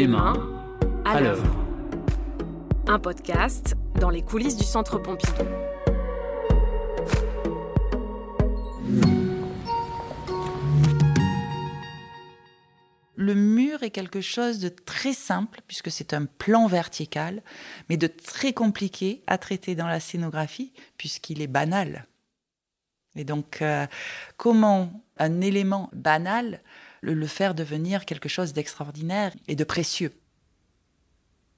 Les mains à l'œuvre. Un podcast dans les coulisses du Centre Pompidou. Le mur est quelque chose de très simple, puisque c'est un plan vertical, mais de très compliqué à traiter dans la scénographie, puisqu'il est banal. Et donc, euh, comment un élément banal le, faire devenir quelque chose d'extraordinaire et de précieux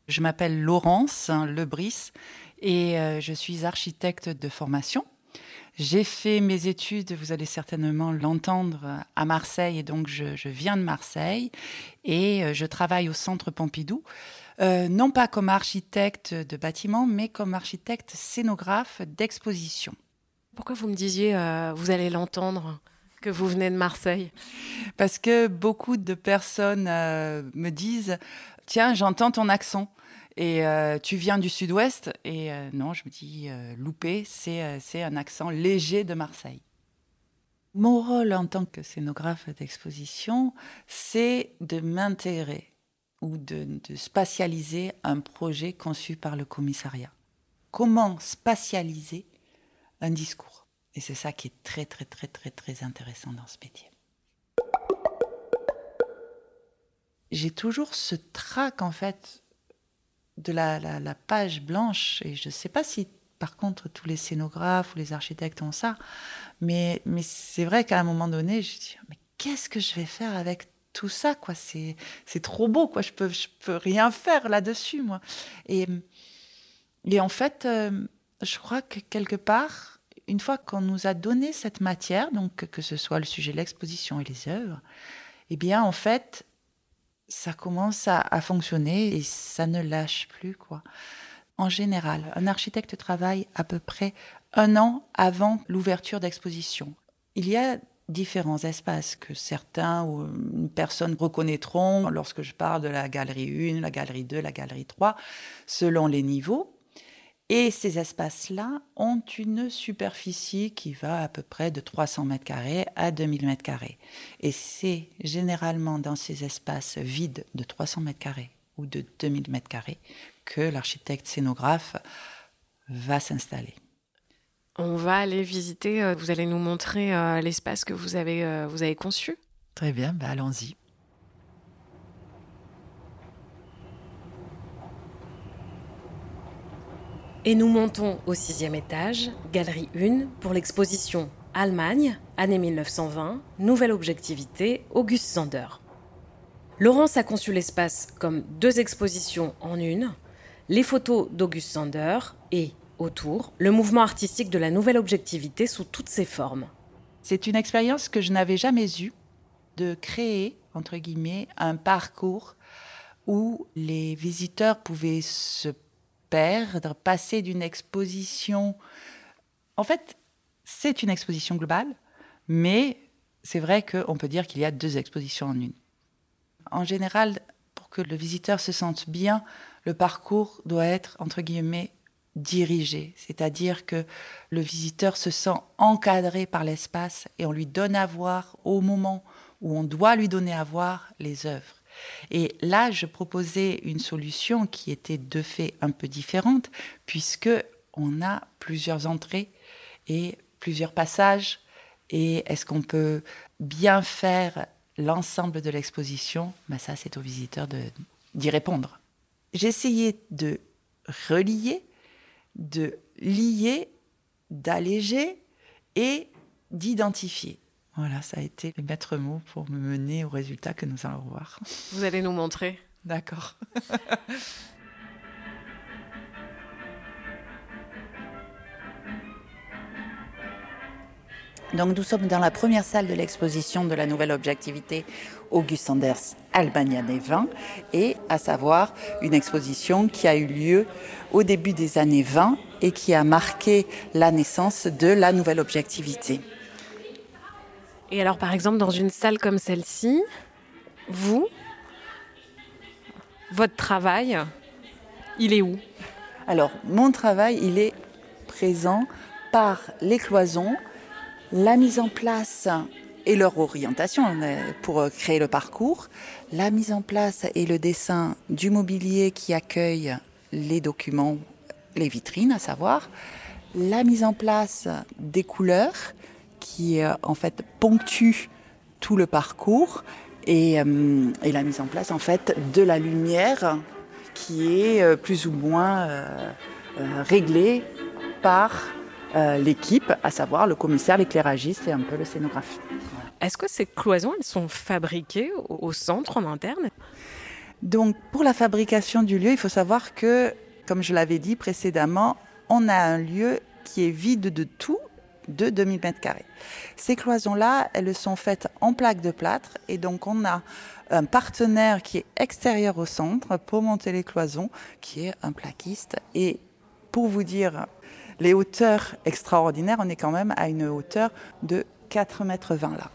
Je m'appelle Laurence Lebris et euh, je suis architecte de formation. J'ai fait mes études, vous allez certainement l'entendre, à Marseille, et donc je, viens de Marseille, et euh, je travaille au Centre Pompidou, non pas comme architecte de bâtiment, mais comme architecte scénographe d'exposition. Pourquoi vous me disiez, euh, vous allez l'entendre, que vous venez de Marseille Parce que beaucoup de personnes euh, me disent, tiens, j'entends ton accent. Et euh, tu viens du sud-ouest Et non, je me dis, loupé, c'est un accent léger de Marseille. Mon rôle en tant que scénographe d'exposition, c'est de m'intégrer ou de spatialiser un projet conçu par le commissariat. Comment spatialiser un discours? Et c'est ça qui est très, très, très, très, très intéressant dans ce métier. J'ai toujours ce trac, en fait, de la, la, page blanche. Et je ne sais pas si, par contre, tous les scénographes ou les architectes ont ça. Mais, mais c'est vrai qu'à un moment donné, je dis, mais qu'est-ce que je vais faire avec tout ça quoi? C'est c'est trop beau quoi je peux je peux rien faire là-dessus moi et et en fait euh, je crois que quelque part une fois qu'on nous a donné cette matière, donc que ce soit le sujet de l'exposition et les œuvres, eh bien, en fait, ça commence à, fonctionner et ça ne lâche plus, quoi. En général, un architecte travaille à peu près un an avant l'ouverture d'exposition. Il y a différents espaces que certains ou une personne reconnaîtront lorsque je parle de la galerie 1, la galerie 2, la galerie 3, selon les niveaux. Et ces espaces-là ont une superficie qui va à peu près de 300 mètres carrés à 2000 mètres carrés. Et c'est généralement dans ces espaces vides de 300 mètres carrés ou de 2000 mètres carrés que l'architecte scénographe va s'installer. On va aller visiter, euh, vous allez nous montrer euh, l'espace que vous avez, euh, vous avez conçu Très bien, bah allons-y. Et nous montons au sixième étage, galerie 1, pour l'exposition Allemagne, année 1920, nouvelle objectivité, Auguste Sander. Laurence a conçu l'espace comme deux expositions en une, les photos d'Auguste Sander et, autour, le mouvement artistique de la nouvelle objectivité sous toutes ses formes. C'est une expérience que je n'avais jamais eue, de créer, entre guillemets, un parcours où les visiteurs pouvaient se perdre, passer d'une exposition. En fait, c'est une exposition globale, mais c'est vrai qu'on peut dire qu'il y a deux expositions en une. En général, pour que le visiteur se sente bien, le parcours doit être, entre guillemets, dirigé, c'est-à-dire que le visiteur se sent encadré par l'espace et on lui donne à voir au moment où on doit lui donner à voir les œuvres. Et là, je proposais une solution qui était de fait un peu différente, puisque on a plusieurs entrées et plusieurs passages. Et est-ce qu'on peut bien faire l'ensemble de l'exposition? Ben Ça, c'est aux visiteurs d'y répondre. Essayé de relier, de lier, d'alléger et d'identifier. Voilà, ça a été le maître mot pour me mener au résultat que nous allons voir. Vous allez nous montrer. D'accord. Donc nous sommes dans la première salle de l'exposition de la nouvelle objectivité Auguste Anders Albania des vins et à savoir une exposition qui a eu lieu au début des années 20 et qui a marqué la naissance de la nouvelle objectivité. Et alors, par exemple, dans une salle comme celle-ci, vous, votre travail, il est où? Alors, mon travail, il est présent par les cloisons, la mise en place et leur orientation pour créer le parcours, la mise en place et le dessin du mobilier qui accueille les documents, les vitrines à savoir, la mise en place des couleurs qui euh, en fait ponctuent tout le parcours et, euh, et, la mise en place en fait de la lumière qui est euh, plus ou moins réglée par l'équipe, à savoir le commissaire, l'éclairagiste et un peu le scénographe. Est-ce que ces cloisons, elles sont fabriquées au centre en interne? Donc pour la fabrication du lieu, il faut savoir que, comme je l'avais dit précédemment, on a un lieu qui est vide de tout de 2000 mètres carrés. Ces cloisons-là, elles sont faites en plaques de plâtre et donc on a un partenaire qui est extérieur au centre pour monter les cloisons, qui est un plaquiste. Et pour vous dire les hauteurs extraordinaires, on est quand même à une hauteur de 4 mètres 20 là.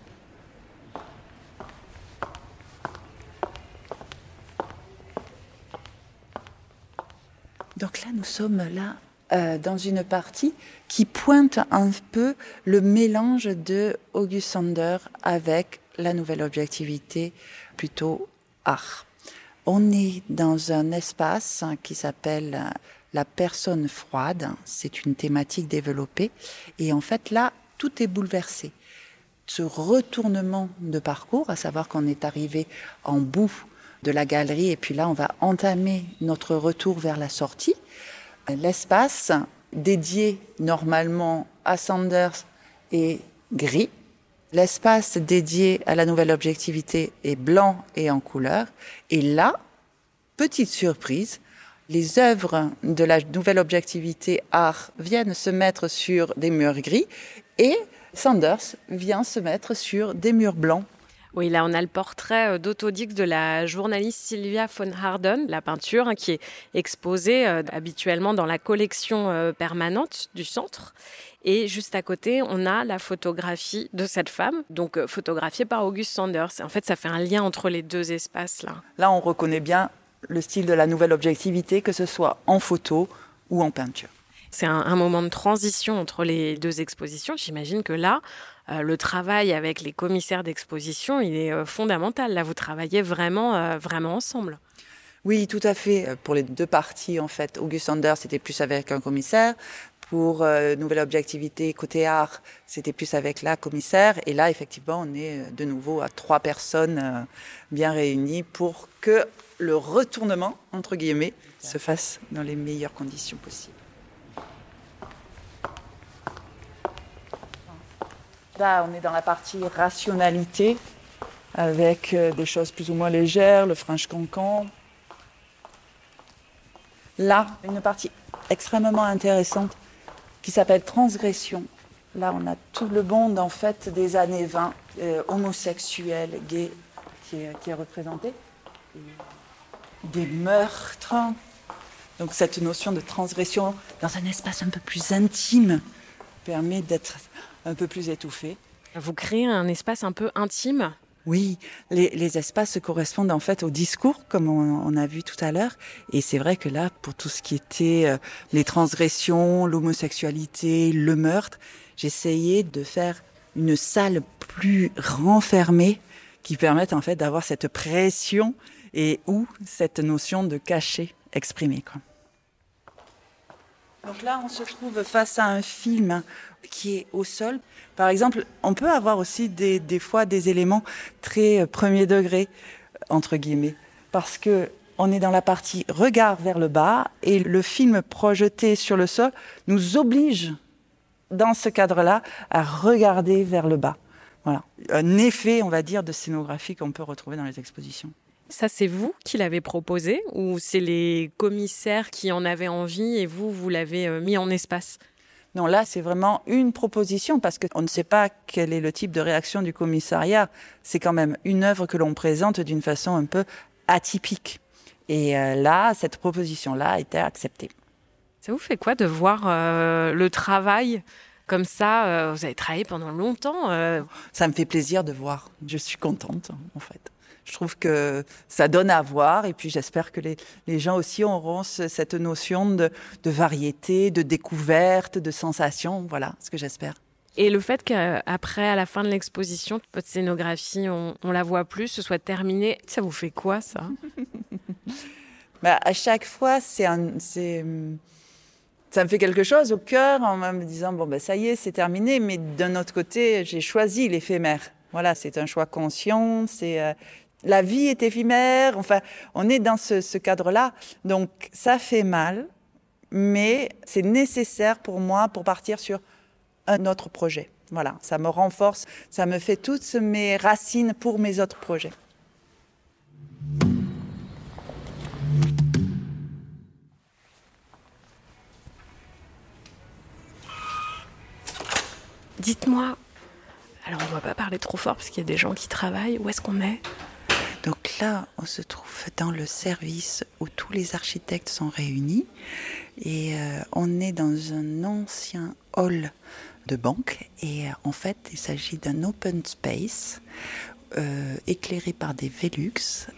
Donc là, nous sommes là euh, dans une partie qui pointe un peu le mélange de August Sander avec la nouvelle objectivité plutôt art. On est dans un espace qui s'appelle la personne froide. C'est une thématique développée. Et en fait, là, tout est bouleversé. Ce retournement de parcours, à savoir qu'on est arrivé en bout de la galerie et puis là, on va entamer notre retour vers la sortie l'espace dédié normalement à Sanders est gris. L'espace dédié à la nouvelle objectivité est blanc et en couleur. Et là, petite surprise, les œuvres de la nouvelle objectivité art viennent se mettre sur des murs gris et Sanders vient se mettre sur des murs blancs. Oui, là, on a le portrait euh, d'autodix de la journaliste Sylvia von Harden, la peinture, hein, qui est exposée euh, habituellement dans la collection euh, permanente du centre. Et juste à côté, on a la photographie de cette femme, donc photographiée par August Sanders. En fait, ça fait un lien entre les deux espaces-là. Là, on reconnaît bien le style de la nouvelle objectivité, que ce soit en photo ou en peinture. C'est un, moment de transition entre les deux expositions. J'imagine que là, euh, le travail avec les commissaires d'exposition, il est euh, fondamental. Là, vous travaillez vraiment, euh, vraiment ensemble. Oui, tout à fait. Pour les deux parties, en fait, August Anders, c'était plus avec un commissaire. Pour Nouvelle Objectivité, côté art, c'était plus avec la commissaire. Et là, effectivement, on est de nouveau à trois personnes bien réunies pour que le retournement, entre guillemets, se fasse dans les meilleures conditions possibles. Là, on est dans la partie rationalité, avec euh, des choses plus ou moins légères, le French Cancan. Là, une partie extrêmement intéressante qui s'appelle transgression. Là, on a tout le monde en fait des années 20, euh, homosexuel, gay, qui est, représenté. Des meurtres. Donc cette notion de transgression dans un espace un peu plus intime permet d'être un peu plus étouffé. Vous créez un espace un peu intime oui, les, espaces correspondent en fait au discours, comme on, a vu tout à l'heure. Et c'est vrai que là, pour tout ce qui était euh, les transgressions, l'homosexualité, le meurtre, j'essayais de faire une salle plus renfermée qui permette en fait d'avoir cette pression et où cette notion de cachet exprimée. Donc là, on se trouve face à un film qui est au sol. Par exemple, on peut avoir aussi des, fois des éléments très euh, premier degré, entre guillemets, parce que on est dans la partie regard vers le bas et le film projeté sur le sol nous oblige, dans ce cadre-là, à regarder vers le bas. Voilà. Un effet, on va dire, de scénographie qu'on peut retrouver dans les expositions. Ça, c'est vous qui l'avez proposé ou c'est les commissaires qui en avaient envie et vous, vous l'avez euh, mis en espace? Non, là, c'est vraiment une proposition parce qu'on ne sait pas quel est le type de réaction du commissariat. C'est quand même une œuvre que l'on présente d'une façon un peu atypique. Et euh, là, cette proposition-là a été acceptée. Ça vous fait quoi de voir euh, le travail comme ça Vous avez travaillé pendant longtemps. Ça me fait plaisir de voir. Je suis contente, en fait je trouve que ça donne à voir. Et puis j'espère que les, gens aussi auront cette notion de, variété, de découverte, de sensation. Voilà ce que j'espère. Et le fait qu'après, à la fin de l'exposition, votre scénographie, on, on, la voit plus, ce soit terminé, ça vous fait quoi ça? Bah, À chaque fois, c'est, ça me fait quelque chose au cœur en me disant bon ben ça y est, c'est terminé. Mais d'un autre côté, j'ai choisi l'éphémère. Voilà, c'est un choix conscient. C'est euh, la vie est éphémère. Enfin, on est dans ce, ce cadre-là. Donc ça fait mal, mais c'est nécessaire pour moi pour partir sur un autre projet. Voilà, ça me renforce, ça me fait toutes mes racines pour mes autres projets. Dites-moi, alors on ne doit pas parler trop fort parce qu'il y a des gens qui travaillent, où est-ce qu'on est? Donc là, on se trouve dans le service où tous les architectes sont réunis et euh, on est dans un ancien hall de banque. Et euh, en fait, il s'agit d'un open space euh, éclairé par des Velux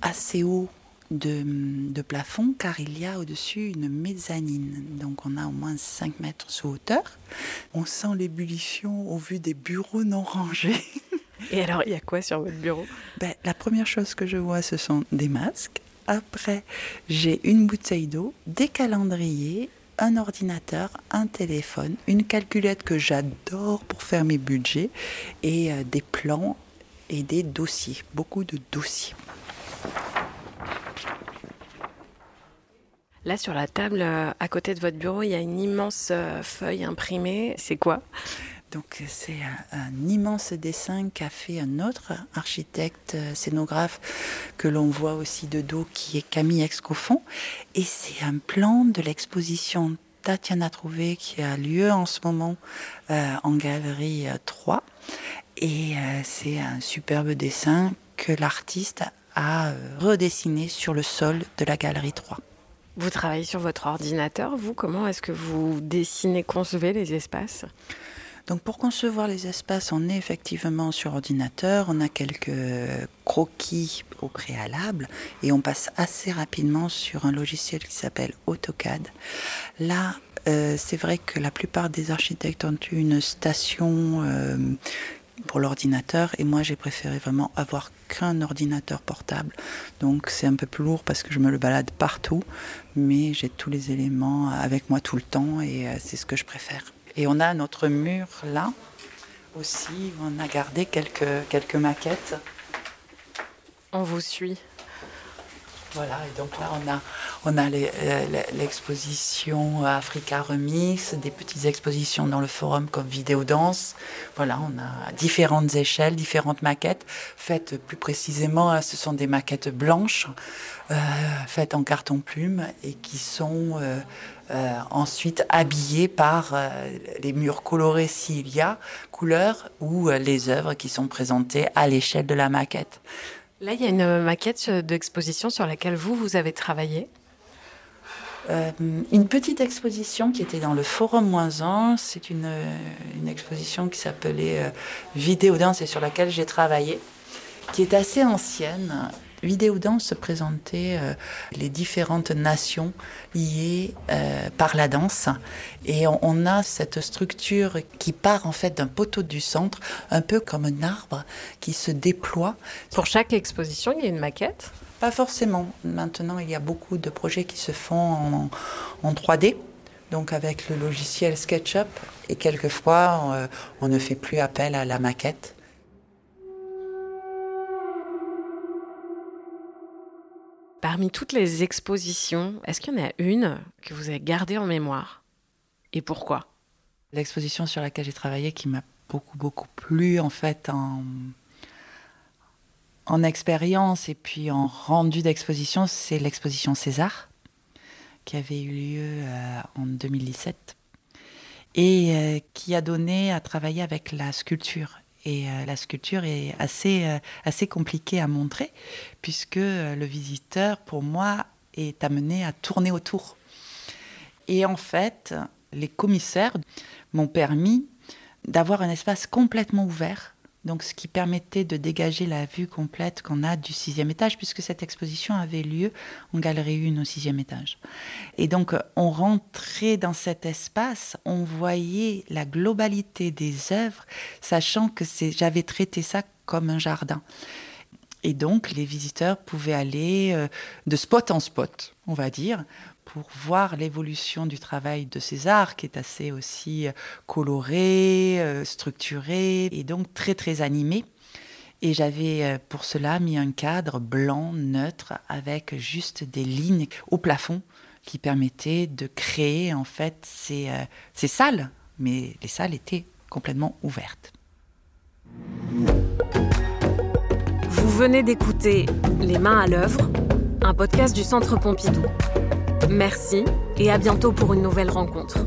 assez haut de, plafond car il y a au-dessus une mezzanine. Donc on a au moins 5 mètres sous hauteur. On sent l'ébullition au vu des bureaux non rangés. Et alors, il y a quoi sur votre bureau? Ben, La première chose que je vois, ce sont des masques. Après, j'ai une bouteille d'eau, des calendriers, un ordinateur, un téléphone, une calculette que j'adore pour faire mes budgets et euh, des plans et des dossiers, beaucoup de dossiers. Là, sur la table, euh, à côté de votre bureau, il y a une immense euh, feuille imprimée. C'est quoi? Donc c'est un, immense dessin qu'a fait un autre architecte scénographe que l'on voit aussi de dos qui est Camille Excofond et c'est un plan de l'exposition Tatiana Trouvé qui a lieu en ce moment euh, en galerie 3 euh, et euh, c'est un superbe dessin que l'artiste a redessiné sur le sol de la galerie 3. Vous travaillez sur votre ordinateur, vous. Comment est-ce que vous dessinez, concevez les espaces? Donc pour concevoir les espaces, on est effectivement sur ordinateur, on a quelques croquis au préalable et on passe assez rapidement sur un logiciel qui s'appelle AutoCAD. Là, euh, c'est vrai que la plupart des architectes ont eu une station euh, pour l'ordinateur et moi j'ai préféré vraiment avoir qu'un ordinateur portable. Donc c'est un peu plus lourd parce que je me le balade partout, mais j'ai tous les éléments avec moi tout le temps et euh, c'est ce que je préfère. Et on a notre mur là aussi, on a gardé quelques, quelques maquettes. On vous suit. Voilà, et donc là, on a, on a euh, l'exposition Africa Remix, des petites expositions dans le forum comme Vidéo Danse. Voilà, on a différentes échelles, différentes maquettes. Faites plus précisément, hein, ce sont des maquettes blanches, euh, faites en carton plume et qui sont euh, ensuite habillées par les murs colorés s'il y a, couleurs, ou les œuvres qui sont présentées à l'échelle de la maquette. Là, il y a une maquette d'exposition sur laquelle vous, vous avez travaillé. Euh, une petite exposition qui était dans le Forum Moins 1. C'est une, une, exposition qui s'appelait euh, Vidéo Danse et sur laquelle j'ai travaillé, qui est assez ancienne Vidéo Danse se présentait euh, les différentes nations liées euh, par la danse. Et on, a cette structure qui part en fait d'un poteau du centre, un peu comme un arbre qui se déploie. Pour chaque exposition, il y a une maquette? Pas forcément. Maintenant, il y a beaucoup de projets qui se font en, 3D. Donc avec le logiciel SketchUp et quelquefois euh, on ne fait plus appel à la maquette Parmi toutes les expositions, est-ce qu'il y en a une que vous avez gardée en mémoire Et pourquoi? L'exposition sur laquelle j'ai travaillé qui m'a beaucoup, beaucoup plu, en fait, en, en expérience et puis en rendu d'exposition, c'est l'exposition César, qui avait eu lieu euh, en 2017 et euh, qui a donné à travailler avec la sculpture et euh, la sculpture est assez, euh, assez compliquée à montrer, puisque euh, le visiteur, pour moi, est amené à tourner autour. Et en fait, les commissaires m'ont permis d'avoir un espace complètement ouvert donc ce qui permettait de dégager la vue complète qu'on a du sixième étage, puisque cette exposition avait lieu en galerie 1 au sixième étage. Et donc on rentrait dans cet espace, on voyait la globalité des œuvres, sachant que j'avais traité ça comme un jardin. Et donc les visiteurs pouvaient aller euh, de spot en spot, on va dire, pour voir l'évolution du travail de César, qui est assez aussi euh, coloré, euh, structuré et donc très très animé. Et j'avais euh, pour cela mis un cadre blanc, neutre, avec juste des lignes au plafond qui permettaient de créer en fait ces, ces salles. Mais les salles étaient complètement ouvertes. Vous venez d'écouter Les mains à l'œuvre, un podcast du Centre Pompidou. Merci et à bientôt pour une nouvelle rencontre.